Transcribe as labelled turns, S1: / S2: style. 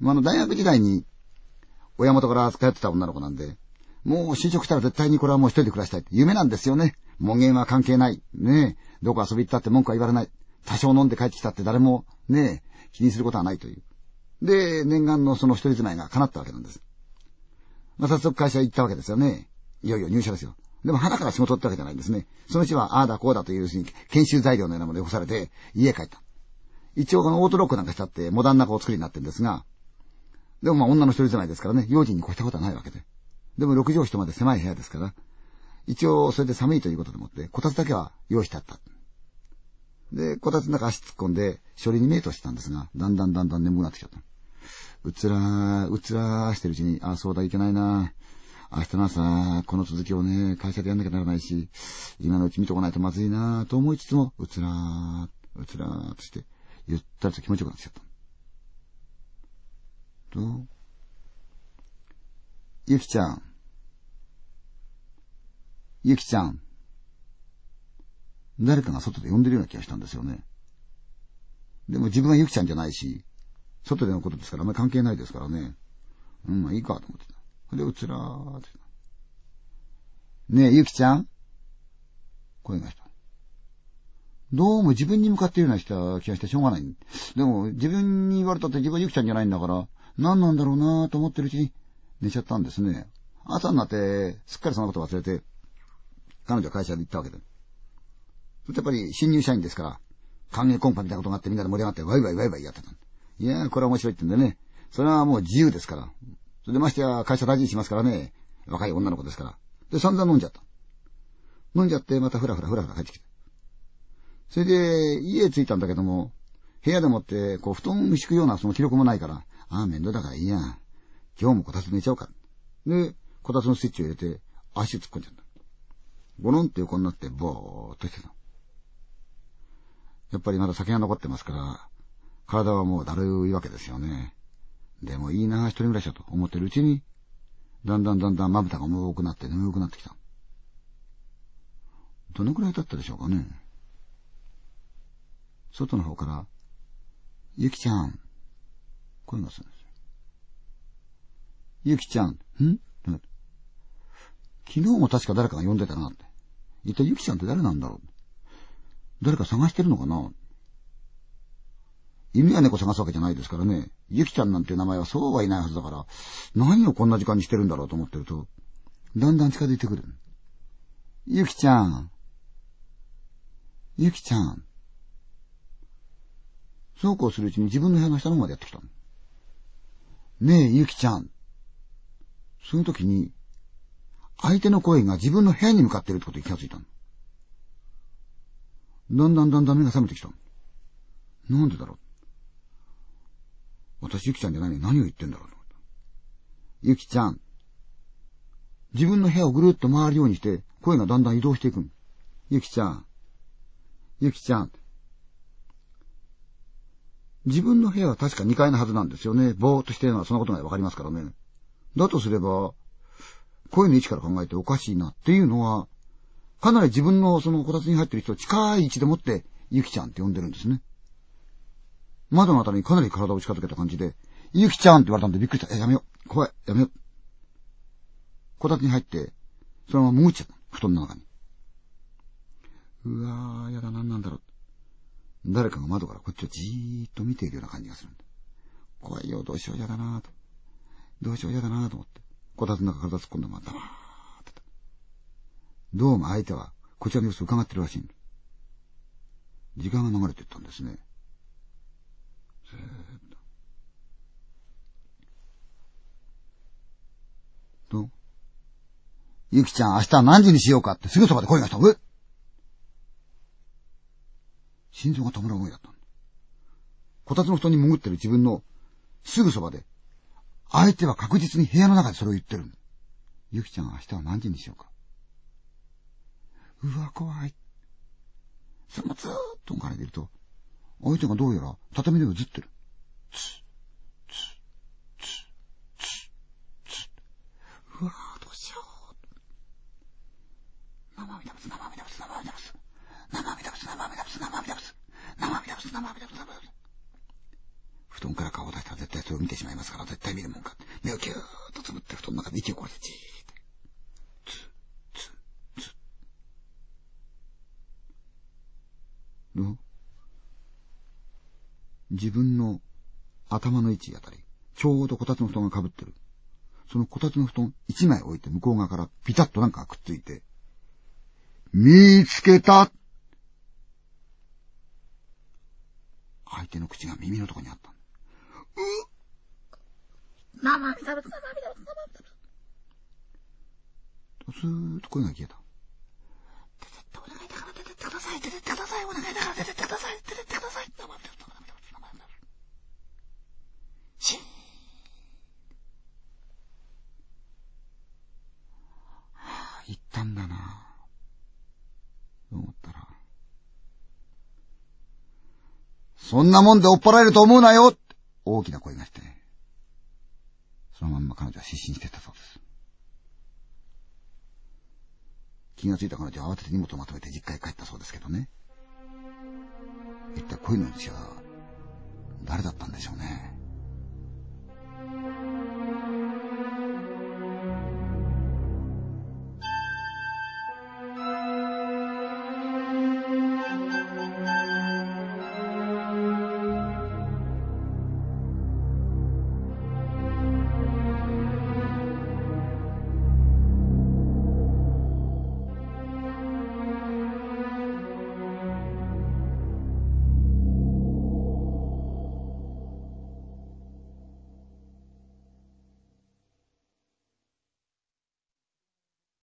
S1: まあ、の、大学時代に、親元から預かってた女の子なんで、もう就職したら絶対にこれはもう一人で暮らしたい夢なんですよね。門限は関係ない。ねえ。どこ遊び行ったって文句は言われない。多少飲んで帰ってきたって誰も、ねえ、気にすることはないという。で、念願のその一人住まいが叶ったわけなんです。まあ、早速会社行ったわけですよね。いよいよ入社ですよ。でも腹から仕事ってわけじゃないんですね。そのうちは、ああだこうだといううに、研修材料のようなものを干されて、家帰った。一応このオートロックなんかしたって、モダンな子を作りになってるんですが、でもまあ女の一人住まいですからね、用心に越したことはないわけで。でも六畳一まで狭い部屋ですから、一応それで寒いということでもって、こたつだけは用意してあった。で、こたつの中足突っ込んで、処理にメイトしてたんですが、だんだんだんだん眠くなってきちゃった。うつらー、うつらーしてるうちに、あ、そうだ、いけないな明日の朝、この続きをね、会社でやんなきゃならないし、今のうち見とかないとまずいなと思いつつも、うつらー、うつらーとして、ゆったりと気持ちよくなってきちゃった。どうゆきちゃん。ゆきちゃん。誰かが外で呼んでるような気がしたんですよね。でも自分はゆきちゃんじゃないし、外でのことですからあんまり関係ないですからね。うん、まあいいかと思ってた。で、うつらーって。ねえ、ゆきちゃん声がした。どうも自分に向かっているような気がしてしょうがない。でも、自分に言われたって自分はゆきちゃんじゃないんだから、何なんだろうなぁと思ってるうちに寝ちゃったんですね。朝になって、すっかりそのこと忘れて、彼女は会社で行ったわけで。そやっぱり新入社員ですから、歓迎コンパみたいなことがあってみんなで盛り上がってワイワイワイワイやってた。いやこれは面白いってんでね。それはもう自由ですから。それでましてや会社大事にしますからね。若い女の子ですから。で、散々飲んじゃった。飲んじゃって、またふらふらふらふら帰ってきて。それで、家着いたんだけども、部屋でもって、こう、布団敷くようなその記録もないから、ああ、面倒だからいいや。今日もこたつ寝ちゃおうか。で、こたつのスイッチを入れて、足突っ込んじゃった。ゴロンって横になって、ぼーっとしてた。やっぱりまだ酒が残ってますから、体はもうだるいわけですよね。でもいいな、一人暮らしだと思ってるうちに、だんだんだんだんまぶたが重くなって眠くなってきた。どのくらい経ったでしょうかね。外の方から、ゆきちゃん、声がするんですよ。ゆきちゃん、ん？昨日も確か誰かが呼んでたなって。一体ゆきちゃんって誰なんだろう？誰か探してるのかな？犬や猫探すわけじゃないですからね。ゆきちゃんなんていう名前はそうはいないはずだから、何をこんな時間にしてるんだろうと思ってると、だんだん近づいてくる。ゆきちゃん。ゆきちゃん。そうこうするうちに自分の部屋の下の方までやってきたねえ、ゆきちゃん。その時に、相手の声が自分の部屋に向かってるってことに気がついたの。だんだんだんだん目が覚めてきた。なんでだろう。私、ゆきちゃんじゃないのに何を言ってんだろう。ゆきちゃん。自分の部屋をぐるっと回るようにして、声がだんだん移動していくゆきちゃん。ゆきちゃん。自分の部屋は確か2階のはずなんですよね。ぼーっとしてるのはそのことがわかりますからね。だとすれば、声の位置から考えておかしいなっていうのは、かなり自分のそのこたつに入ってる人を近い位置でもって、ゆきちゃんって呼んでるんですね。窓のあたりにかなり体を近づけた感じで、ゆきちゃんって言われたんでびっくりした。え、やめよう。怖い。やめよう。こたつに入って、そのまま潜っちゃった。布団の中に。うわー、やだ、なんなんだろう。誰かが窓からこっちをじーっと見ているような感じがするんだ。怖いよ、どうしよう、やだなぁと。どうしよう、やだなぁと思って。こたつの中体突っ込んでまたら、って、どうも相手はこちらの様子を伺ってるらしいんだ時間が流れていったんですね。ずーっと。と、ゆきちゃん明日は何時にしようかってすぐそばで声がした。え心臓が止まる思いだったこたつの布団に潜ってる自分のすぐそばで、相手は確実に部屋の中でそれを言ってる。ゆきちゃん明日は何時にしようか。うわ、怖い。そのままずーっと置かれてると、相手がどうやら畳で映ってる。つ、つ、つ、つ、つ。うわー、どうしよう。生身だぶつ、生身だぶつ、生身だぶつ。生身だぶつ、生身だぶつ、生身だぶつ。生身だぶつ、生身だぶつ、生身だぶつ。布団から顔を出下手したら絶対それを見てしまいますから、絶対見るもんか。目をキューッとつぶって布団の中で息をこうやってじーって。つ、つ、つ。どう自分の頭の位置あたり、ちょうどこたつの布団が被ってる。そのこたつの布団一枚置いて向こう側からピタッとなんかくっついて、見つけた相手の口が耳のとこにあった。う生身食べた、生身食べた、生身食べた。スーッと声が消えた。出てってお願いだから出てってください、出てってください、お願いだから出てってください、出てってください。生身食べた、生身食べた、生身食べた。シーン。はあ、行ったんだな。思ったら。そんなもんで追っ払えると思うなよ大きな声がして、そのまんま彼女は失神してったそうです。気がついた彼女は慌てて荷物をまとめて実家へ帰ったそうですけどね。一体恋の主は誰だったんでしょうね。